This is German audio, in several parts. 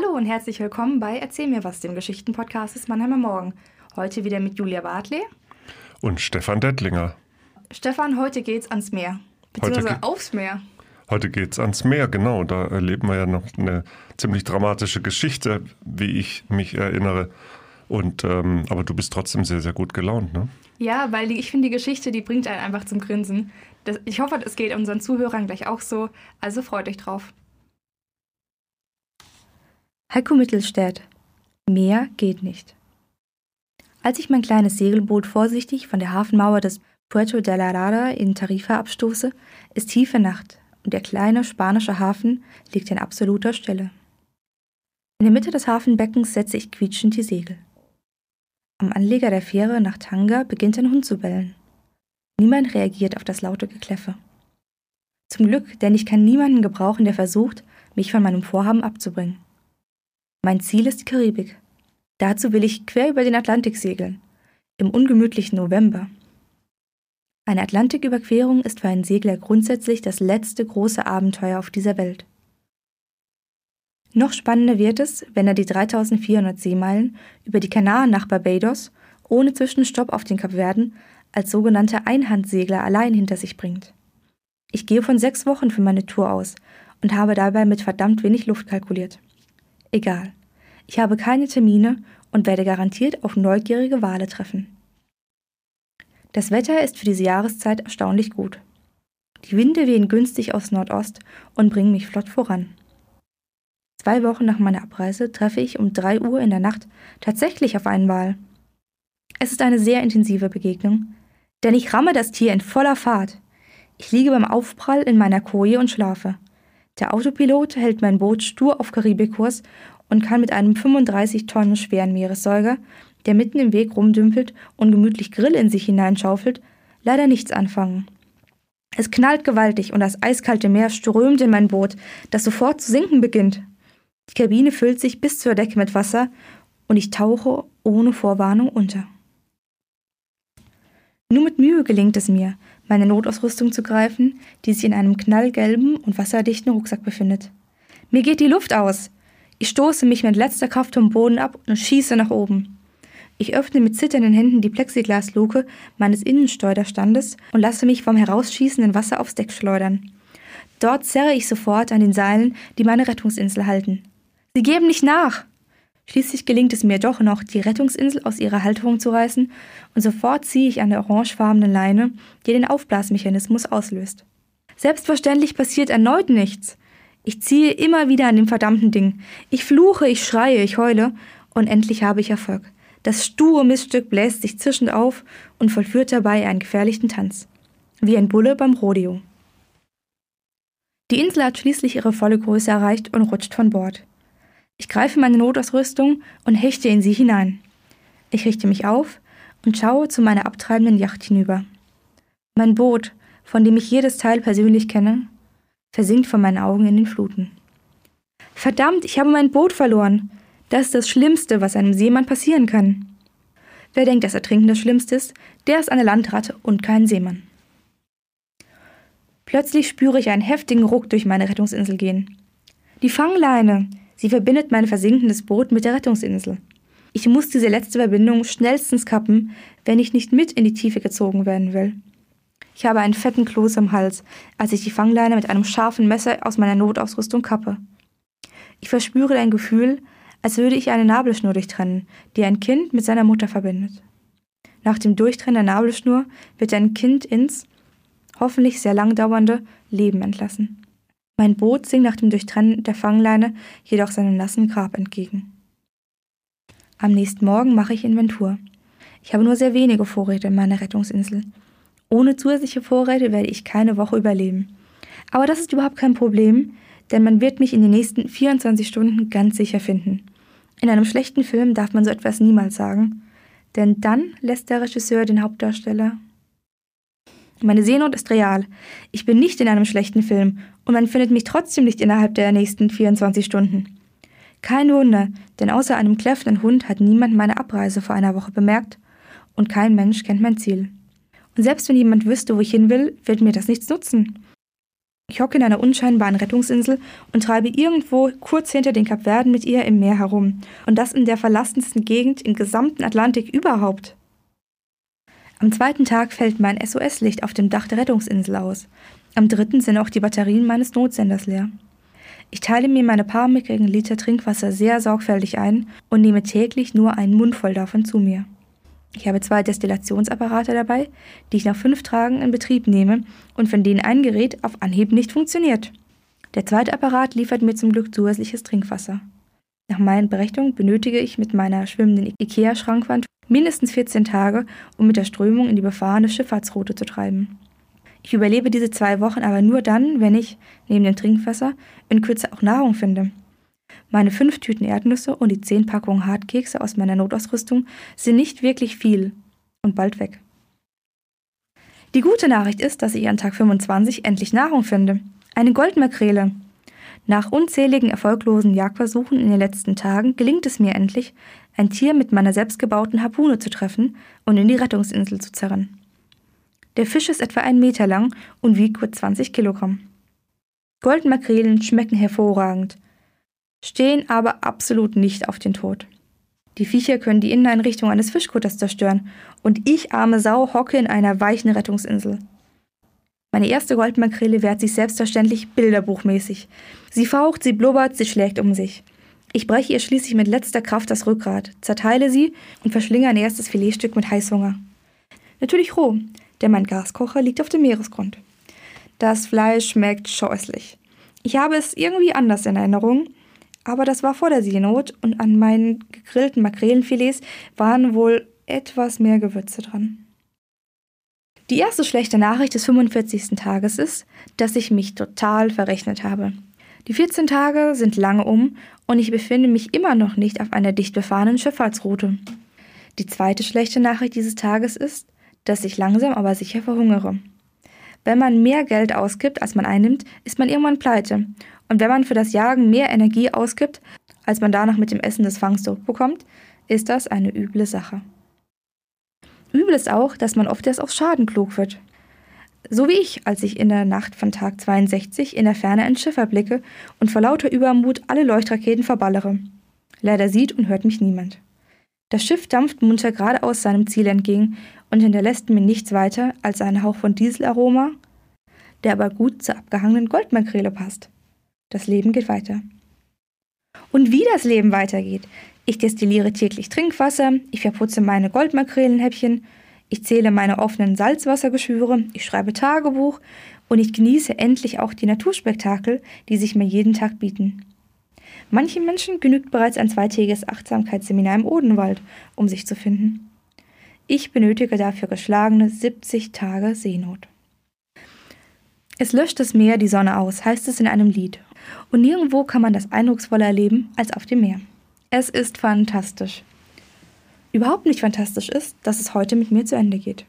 Hallo und herzlich willkommen bei Erzähl mir was, dem Geschichtenpodcast des Mannheimer Morgen. Heute wieder mit Julia Bartley. Und Stefan Dettlinger. Stefan, heute geht's ans Meer. Beziehungsweise Heute aufs Meer. Heute geht's ans Meer, genau. Da erleben wir ja noch eine ziemlich dramatische Geschichte, wie ich mich erinnere. Und ähm, aber du bist trotzdem sehr, sehr gut gelaunt, ne? Ja, weil die, ich finde, die Geschichte, die bringt einen einfach zum Grinsen. Das, ich hoffe, es geht unseren Zuhörern gleich auch so. Also freut euch drauf. Heiko Mittelstädt. Mehr geht nicht. Als ich mein kleines Segelboot vorsichtig von der Hafenmauer des Puerto de la Rada in Tarifa abstoße, ist tiefe Nacht und der kleine spanische Hafen liegt in absoluter Stille. In der Mitte des Hafenbeckens setze ich quietschend die Segel. Am Anleger der Fähre nach Tanga beginnt ein Hund zu bellen. Niemand reagiert auf das laute Gekläffe. Zum Glück, denn ich kann niemanden gebrauchen, der versucht, mich von meinem Vorhaben abzubringen. Mein Ziel ist die Karibik. Dazu will ich quer über den Atlantik segeln. Im ungemütlichen November. Eine Atlantiküberquerung ist für einen Segler grundsätzlich das letzte große Abenteuer auf dieser Welt. Noch spannender wird es, wenn er die 3400 Seemeilen über die Kanaren nach Barbados ohne Zwischenstopp auf den Kapverden als sogenannter Einhandsegler allein hinter sich bringt. Ich gehe von sechs Wochen für meine Tour aus und habe dabei mit verdammt wenig Luft kalkuliert. Egal. Ich habe keine Termine und werde garantiert auf neugierige Wale treffen. Das Wetter ist für diese Jahreszeit erstaunlich gut. Die Winde wehen günstig aus Nordost und bringen mich flott voran. Zwei Wochen nach meiner Abreise treffe ich um drei Uhr in der Nacht tatsächlich auf einen Wal. Es ist eine sehr intensive Begegnung, denn ich ramme das Tier in voller Fahrt. Ich liege beim Aufprall in meiner Koje und schlafe. Der Autopilot hält mein Boot stur auf Karibikkurs und kann mit einem 35 Tonnen schweren Meeressäuger, der mitten im Weg rumdümpelt und gemütlich Grill in sich hineinschaufelt, leider nichts anfangen. Es knallt gewaltig und das eiskalte Meer strömt in mein Boot, das sofort zu sinken beginnt. Die Kabine füllt sich bis zur Decke mit Wasser und ich tauche ohne Vorwarnung unter. Nur mit Mühe gelingt es mir, meine Notausrüstung zu greifen, die sich in einem knallgelben und wasserdichten Rucksack befindet. Mir geht die Luft aus. Ich stoße mich mit letzter Kraft vom Boden ab und schieße nach oben. Ich öffne mit zitternden Händen die Plexiglasluke meines Innensteuerstandes und lasse mich vom herausschießenden Wasser aufs Deck schleudern. Dort zerre ich sofort an den Seilen, die meine Rettungsinsel halten. Sie geben nicht nach. Schließlich gelingt es mir doch noch, die Rettungsinsel aus ihrer Halterung zu reißen, und sofort ziehe ich an der orangefarbenen Leine, die den Aufblasmechanismus auslöst. Selbstverständlich passiert erneut nichts. Ich ziehe immer wieder an dem verdammten Ding. Ich fluche, ich schreie, ich heule, und endlich habe ich Erfolg. Das sture Miststück bläst sich zischend auf und vollführt dabei einen gefährlichen Tanz. Wie ein Bulle beim Rodeo. Die Insel hat schließlich ihre volle Größe erreicht und rutscht von Bord. Ich greife meine Notausrüstung und hechte in sie hinein. Ich richte mich auf und schaue zu meiner abtreibenden Yacht hinüber. Mein Boot, von dem ich jedes Teil persönlich kenne, versinkt vor meinen Augen in den Fluten. Verdammt, ich habe mein Boot verloren. Das ist das Schlimmste, was einem Seemann passieren kann. Wer denkt, dass Ertrinken das Schlimmste ist, der ist eine Landratte und kein Seemann. Plötzlich spüre ich einen heftigen Ruck durch meine Rettungsinsel gehen. Die Fangleine! Sie verbindet mein versinkendes Boot mit der Rettungsinsel. Ich muss diese letzte Verbindung schnellstens kappen, wenn ich nicht mit in die Tiefe gezogen werden will. Ich habe einen fetten Kloß am Hals, als ich die Fangleine mit einem scharfen Messer aus meiner Notausrüstung kappe. Ich verspüre ein Gefühl, als würde ich eine Nabelschnur durchtrennen, die ein Kind mit seiner Mutter verbindet. Nach dem Durchtrennen der Nabelschnur wird ein Kind ins, hoffentlich sehr lang dauernde, Leben entlassen. Mein Boot sinkt nach dem Durchtrennen der Fangleine jedoch seinem nassen Grab entgegen. Am nächsten Morgen mache ich Inventur. Ich habe nur sehr wenige Vorräte in meiner Rettungsinsel. Ohne zusätzliche Vorräte werde ich keine Woche überleben. Aber das ist überhaupt kein Problem, denn man wird mich in den nächsten 24 Stunden ganz sicher finden. In einem schlechten Film darf man so etwas niemals sagen, denn dann lässt der Regisseur den Hauptdarsteller meine Seenot ist real. Ich bin nicht in einem schlechten Film und man findet mich trotzdem nicht innerhalb der nächsten 24 Stunden. Kein Wunder, denn außer einem kläffenden Hund hat niemand meine Abreise vor einer Woche bemerkt und kein Mensch kennt mein Ziel. Und selbst wenn jemand wüsste, wo ich hin will, wird mir das nichts nutzen. Ich hocke in einer unscheinbaren Rettungsinsel und treibe irgendwo kurz hinter den Kapverden mit ihr im Meer herum. Und das in der verlassensten Gegend im gesamten Atlantik überhaupt. Am zweiten Tag fällt mein SOS-Licht auf dem Dach der Rettungsinsel aus. Am dritten sind auch die Batterien meines Notsenders leer. Ich teile mir meine paar mickrigen Liter Trinkwasser sehr sorgfältig ein und nehme täglich nur einen Mund voll davon zu mir. Ich habe zwei Destillationsapparate dabei, die ich nach fünf Tagen in Betrieb nehme und von denen ein Gerät auf Anhieb nicht funktioniert. Der zweite Apparat liefert mir zum Glück zusätzliches Trinkwasser. Nach meinen Berechnungen benötige ich mit meiner schwimmenden IKEA-Schrankwand mindestens 14 Tage, um mit der Strömung in die befahrene Schifffahrtsroute zu treiben. Ich überlebe diese zwei Wochen aber nur dann, wenn ich, neben dem Trinkwasser, in Kürze auch Nahrung finde. Meine fünf Tüten Erdnüsse und die zehn Packungen Hartkekse aus meiner Notausrüstung sind nicht wirklich viel und bald weg. Die gute Nachricht ist, dass ich an Tag 25 endlich Nahrung finde. Eine Goldmakrele. Nach unzähligen erfolglosen Jagdversuchen in den letzten Tagen gelingt es mir endlich, ein Tier mit meiner selbstgebauten Harpune zu treffen und in die Rettungsinsel zu zerren. Der Fisch ist etwa einen Meter lang und wiegt gut 20 Kilogramm. Goldmakrelen schmecken hervorragend stehen aber absolut nicht auf den Tod. Die Viecher können die Inneneinrichtung eines Fischkutters zerstören und ich, arme Sau, hocke in einer weichen Rettungsinsel. Meine erste Goldmakrele wehrt sich selbstverständlich bilderbuchmäßig. Sie faucht, sie blubbert, sie schlägt um sich. Ich breche ihr schließlich mit letzter Kraft das Rückgrat, zerteile sie und verschlinge ein erstes Filetstück mit Heißhunger. Natürlich roh, denn mein Gaskocher liegt auf dem Meeresgrund. Das Fleisch schmeckt scheußlich. Ich habe es irgendwie anders in Erinnerung aber das war vor der Seenot und an meinen gegrillten Makrelenfilets waren wohl etwas mehr Gewürze dran. Die erste schlechte Nachricht des 45. Tages ist, dass ich mich total verrechnet habe. Die 14 Tage sind lange um und ich befinde mich immer noch nicht auf einer dicht befahrenen Schifffahrtsroute. Die zweite schlechte Nachricht dieses Tages ist, dass ich langsam aber sicher verhungere. Wenn man mehr Geld ausgibt, als man einnimmt, ist man irgendwann pleite und wenn man für das Jagen mehr Energie ausgibt, als man danach mit dem Essen des Fangs zurückbekommt, ist das eine üble Sache. Übel ist auch, dass man oft erst aus Schaden klug wird. So wie ich, als ich in der Nacht von Tag 62 in der Ferne ein Schiff erblicke und vor lauter Übermut alle Leuchtraketen verballere. Leider sieht und hört mich niemand. Das Schiff dampft munter geradeaus seinem Ziel entgegen und hinterlässt mir nichts weiter als einen Hauch von Dieselaroma, der aber gut zur abgehangenen Goldmakrele passt. Das Leben geht weiter. Und wie das Leben weitergeht. Ich destilliere täglich Trinkwasser, ich verputze meine Goldmakrelenhäppchen, ich zähle meine offenen Salzwassergeschwüre, ich schreibe Tagebuch und ich genieße endlich auch die Naturspektakel, die sich mir jeden Tag bieten. Manchen Menschen genügt bereits ein zweitägiges Achtsamkeitsseminar im Odenwald, um sich zu finden. Ich benötige dafür geschlagene 70 Tage Seenot. Es löscht das Meer die Sonne aus, heißt es in einem Lied. Und nirgendwo kann man das eindrucksvoller erleben als auf dem Meer. Es ist fantastisch. Überhaupt nicht fantastisch ist, dass es heute mit mir zu Ende geht.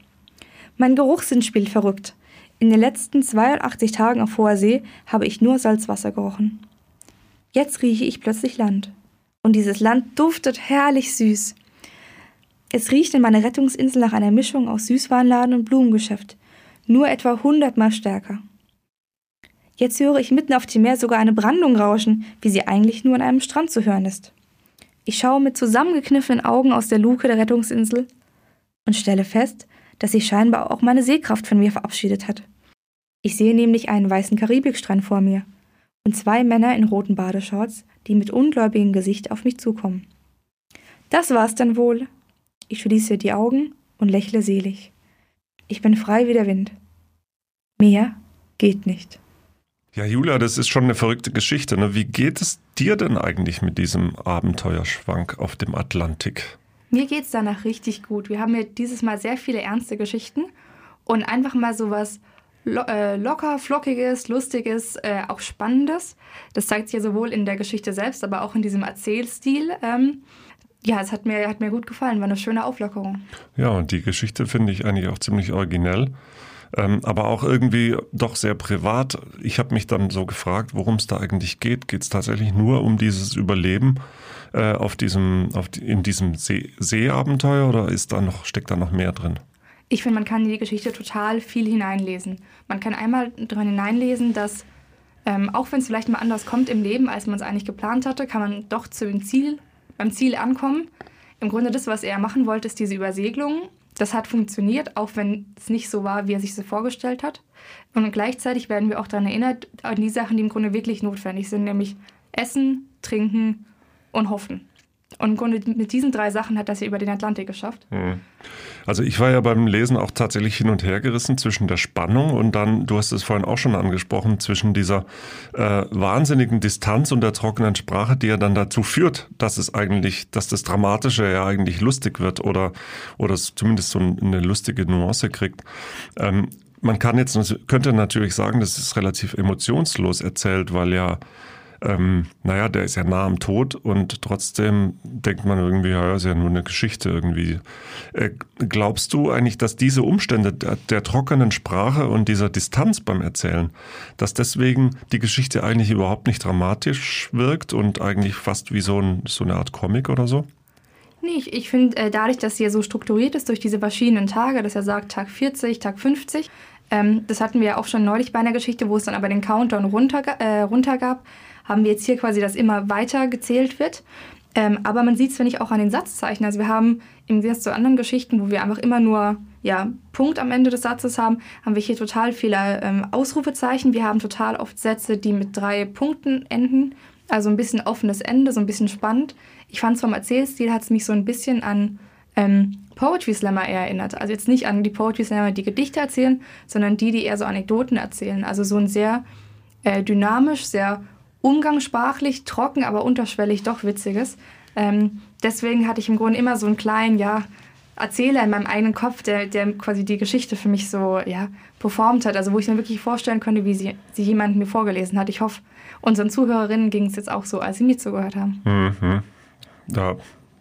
Mein Geruchssinn spielt verrückt. In den letzten 82 Tagen auf hoher See habe ich nur Salzwasser gerochen. Jetzt rieche ich plötzlich Land. Und dieses Land duftet herrlich süß. Es riecht in meiner Rettungsinsel nach einer Mischung aus Süßwarenladen und Blumengeschäft, nur etwa hundertmal stärker. Jetzt höre ich mitten auf dem Meer sogar eine Brandung rauschen, wie sie eigentlich nur an einem Strand zu hören ist. Ich schaue mit zusammengekniffenen Augen aus der Luke der Rettungsinsel und stelle fest, dass sich scheinbar auch meine Sehkraft von mir verabschiedet hat. Ich sehe nämlich einen weißen Karibikstrand vor mir und zwei Männer in roten Badeshorts, die mit ungläubigem Gesicht auf mich zukommen. Das war's dann wohl. Ich schließe die Augen und lächle selig. Ich bin frei wie der Wind. Mehr geht nicht. Ja, Julia, das ist schon eine verrückte Geschichte. Ne? Wie geht es dir denn eigentlich mit diesem Abenteuerschwank auf dem Atlantik? Mir geht es danach richtig gut. Wir haben ja dieses Mal sehr viele ernste Geschichten und einfach mal so was lo äh, locker, flockiges, lustiges, äh, auch spannendes. Das zeigt sich ja sowohl in der Geschichte selbst, aber auch in diesem Erzählstil. Ähm, ja, es hat mir, hat mir gut gefallen, war eine schöne Auflockerung. Ja, und die Geschichte finde ich eigentlich auch ziemlich originell ähm, aber auch irgendwie doch sehr privat. Ich habe mich dann so gefragt, worum es da eigentlich geht. Geht es tatsächlich nur um dieses Überleben äh, auf diesem, auf die, in diesem See Seeabenteuer oder ist da noch, steckt da noch mehr drin? Ich finde, man kann in die Geschichte total viel hineinlesen. Man kann einmal daran hineinlesen, dass ähm, auch wenn es vielleicht mal anders kommt im Leben, als man es eigentlich geplant hatte, kann man doch zu dem Ziel, beim Ziel ankommen. Im Grunde das, was er machen wollte, ist diese Übersegelung. Das hat funktioniert, auch wenn es nicht so war, wie er sich so vorgestellt hat. Und gleichzeitig werden wir auch daran erinnert, an die Sachen, die im Grunde wirklich notwendig sind, nämlich Essen, Trinken und Hoffen. Und im Grunde mit diesen drei Sachen hat das ja über den Atlantik geschafft. Also ich war ja beim Lesen auch tatsächlich hin und her gerissen zwischen der Spannung und dann, du hast es vorhin auch schon angesprochen, zwischen dieser äh, wahnsinnigen Distanz und der trockenen Sprache, die ja dann dazu führt, dass es eigentlich, dass das Dramatische ja eigentlich lustig wird oder, oder zumindest so eine lustige Nuance kriegt. Ähm, man kann jetzt, könnte natürlich sagen, das ist relativ emotionslos erzählt, weil ja ähm, naja, der ist ja nah am Tod und trotzdem denkt man irgendwie, ja, ist ja nur eine Geschichte irgendwie. Äh, glaubst du eigentlich, dass diese Umstände der, der, trockenen Sprache und dieser Distanz beim Erzählen, dass deswegen die Geschichte eigentlich überhaupt nicht dramatisch wirkt und eigentlich fast wie so, ein, so eine Art Comic oder so? Nee, ich, ich finde, äh, dadurch, dass sie ja so strukturiert ist durch diese verschiedenen Tage, dass er sagt Tag 40, Tag 50, ähm, das hatten wir ja auch schon neulich bei einer Geschichte, wo es dann aber den Countdown runter, äh, runter gab, haben wir jetzt hier quasi, dass immer weiter gezählt wird. Ähm, aber man sieht es, finde ich, auch an den Satzzeichen. Also wir haben im Gegensatz zu anderen Geschichten, wo wir einfach immer nur ja, Punkt am Ende des Satzes haben, haben wir hier total viele ähm, Ausrufezeichen. Wir haben total oft Sätze, die mit drei Punkten enden. Also ein bisschen offenes Ende, so ein bisschen spannend. Ich fand es vom Erzählstil, hat es mich so ein bisschen an ähm, Poetry Slammer eher erinnert. Also jetzt nicht an die Poetry Slammer, die Gedichte erzählen, sondern die, die eher so Anekdoten erzählen. Also so ein sehr äh, dynamisch, sehr umgangssprachlich, trocken, aber unterschwellig doch witziges. Ähm, deswegen hatte ich im Grunde immer so einen kleinen, ja, Erzähler in meinem eigenen Kopf, der, der quasi die Geschichte für mich so, ja, performt hat. Also wo ich mir wirklich vorstellen könnte, wie sie, sie jemand mir vorgelesen hat. Ich hoffe, unseren Zuhörerinnen ging es jetzt auch so, als sie mir zugehört haben. Mhm. Ja,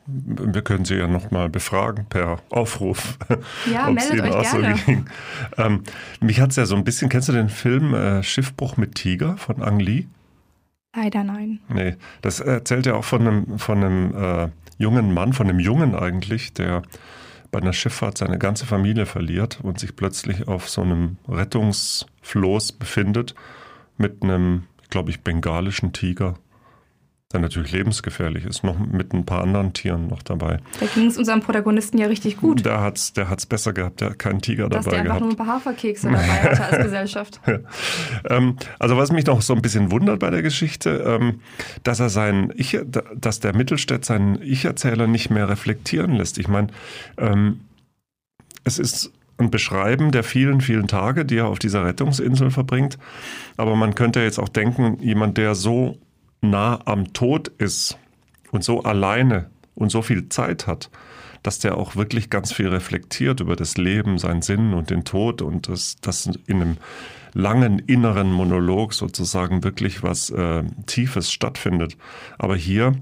wir können Sie ja nochmal befragen per Aufruf. Ja, meldet euch gerne. So ähm, mich hat es ja so ein bisschen, kennst du den Film äh, Schiffbruch mit Tiger von Ang Lee? Leider nein. Nee, das erzählt ja auch von einem, von einem äh, jungen Mann, von einem Jungen eigentlich, der bei einer Schifffahrt seine ganze Familie verliert und sich plötzlich auf so einem Rettungsfloß befindet mit einem, glaube ich, bengalischen Tiger der natürlich lebensgefährlich ist, noch mit ein paar anderen Tieren noch dabei. Da ging es unserem Protagonisten ja richtig gut. Der hat es der hat's besser gehabt, der hat keinen Tiger Dass dabei der einfach gehabt. nur ein paar Haferkekse dabei hatte als Gesellschaft. ähm, also was mich noch so ein bisschen wundert bei der Geschichte, ähm, dass er seinen ich, dass der Mittelstädt seinen Ich-Erzähler nicht mehr reflektieren lässt. Ich meine, ähm, es ist ein Beschreiben der vielen, vielen Tage, die er auf dieser Rettungsinsel verbringt. Aber man könnte jetzt auch denken, jemand, der so nah am Tod ist und so alleine und so viel Zeit hat, dass der auch wirklich ganz viel reflektiert über das Leben, seinen Sinn und den Tod und dass das in einem langen inneren Monolog sozusagen wirklich was äh, Tiefes stattfindet. Aber hier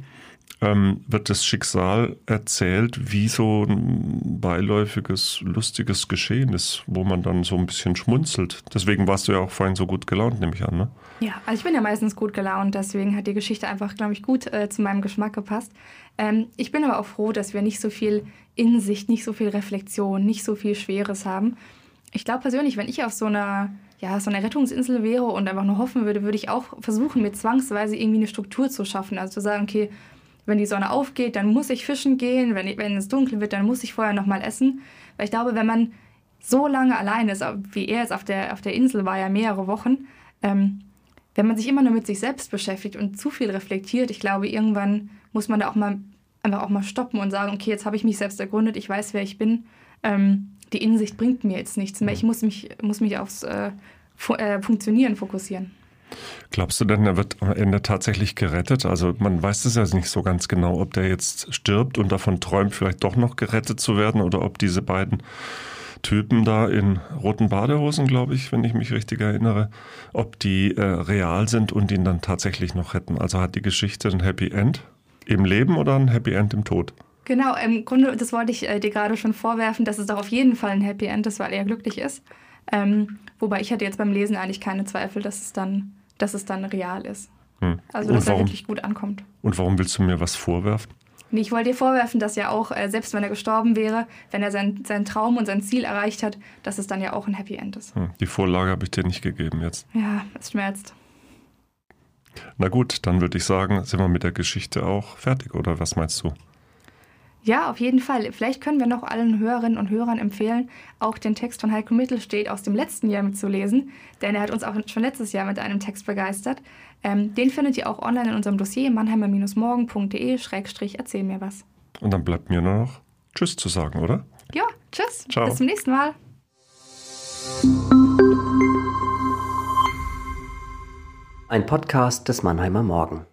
ähm, wird das Schicksal erzählt wie so ein beiläufiges, lustiges Geschehen ist, wo man dann so ein bisschen schmunzelt. Deswegen warst du ja auch vorhin so gut gelaunt, nehme ich an, ne? Ja, also ich bin ja meistens gut gelaunt, deswegen hat die Geschichte einfach, glaube ich, gut äh, zu meinem Geschmack gepasst. Ähm, ich bin aber auch froh, dass wir nicht so viel Insicht, nicht so viel Reflexion, nicht so viel Schweres haben. Ich glaube persönlich, wenn ich auf so einer ja, so einer Rettungsinsel wäre und einfach nur hoffen würde, würde ich auch versuchen, mir zwangsweise irgendwie eine Struktur zu schaffen. Also zu sagen, okay, wenn die Sonne aufgeht, dann muss ich fischen gehen. Wenn, wenn es dunkel wird, dann muss ich vorher nochmal essen. Weil ich glaube, wenn man so lange allein ist, wie er jetzt auf der, auf der Insel war, ja mehrere Wochen, ähm, wenn man sich immer nur mit sich selbst beschäftigt und zu viel reflektiert, ich glaube, irgendwann muss man da auch mal einfach auch mal stoppen und sagen, okay, jetzt habe ich mich selbst ergründet, ich weiß, wer ich bin. Ähm, die Insicht bringt mir jetzt nichts mehr. Ich muss mich, muss mich aufs äh, äh, Funktionieren fokussieren. Glaubst du denn, er wird am Ende tatsächlich gerettet? Also man weiß es ja nicht so ganz genau, ob der jetzt stirbt und davon träumt, vielleicht doch noch gerettet zu werden oder ob diese beiden Typen da in roten Badehosen, glaube ich, wenn ich mich richtig erinnere, ob die äh, real sind und ihn dann tatsächlich noch retten. Also hat die Geschichte ein Happy End im Leben oder ein Happy End im Tod? Genau, im Grunde, das wollte ich äh, dir gerade schon vorwerfen, dass es doch auf jeden Fall ein Happy End ist, weil er glücklich ist. Ähm, wobei ich hatte jetzt beim Lesen eigentlich keine Zweifel, dass es dann dass es dann real ist. Hm. Also, dass warum, er wirklich gut ankommt. Und warum willst du mir was vorwerfen? Nee, ich wollte dir vorwerfen, dass ja auch, äh, selbst wenn er gestorben wäre, wenn er sein, seinen Traum und sein Ziel erreicht hat, dass es dann ja auch ein Happy End ist. Hm, die Vorlage habe ich dir nicht gegeben jetzt. Ja, es schmerzt. Na gut, dann würde ich sagen, sind wir mit der Geschichte auch fertig, oder was meinst du? Ja, auf jeden Fall. Vielleicht können wir noch allen Hörerinnen und Hörern empfehlen, auch den Text von Heiko Mittelstedt aus dem letzten Jahr mitzulesen, denn er hat uns auch schon letztes Jahr mit einem Text begeistert. Ähm, den findet ihr auch online in unserem Dossier mannheimer-morgen.de-erzähl mir was. Und dann bleibt mir nur noch Tschüss zu sagen, oder? Ja, tschüss. Ciao. Bis zum nächsten Mal. Ein Podcast des Mannheimer Morgen.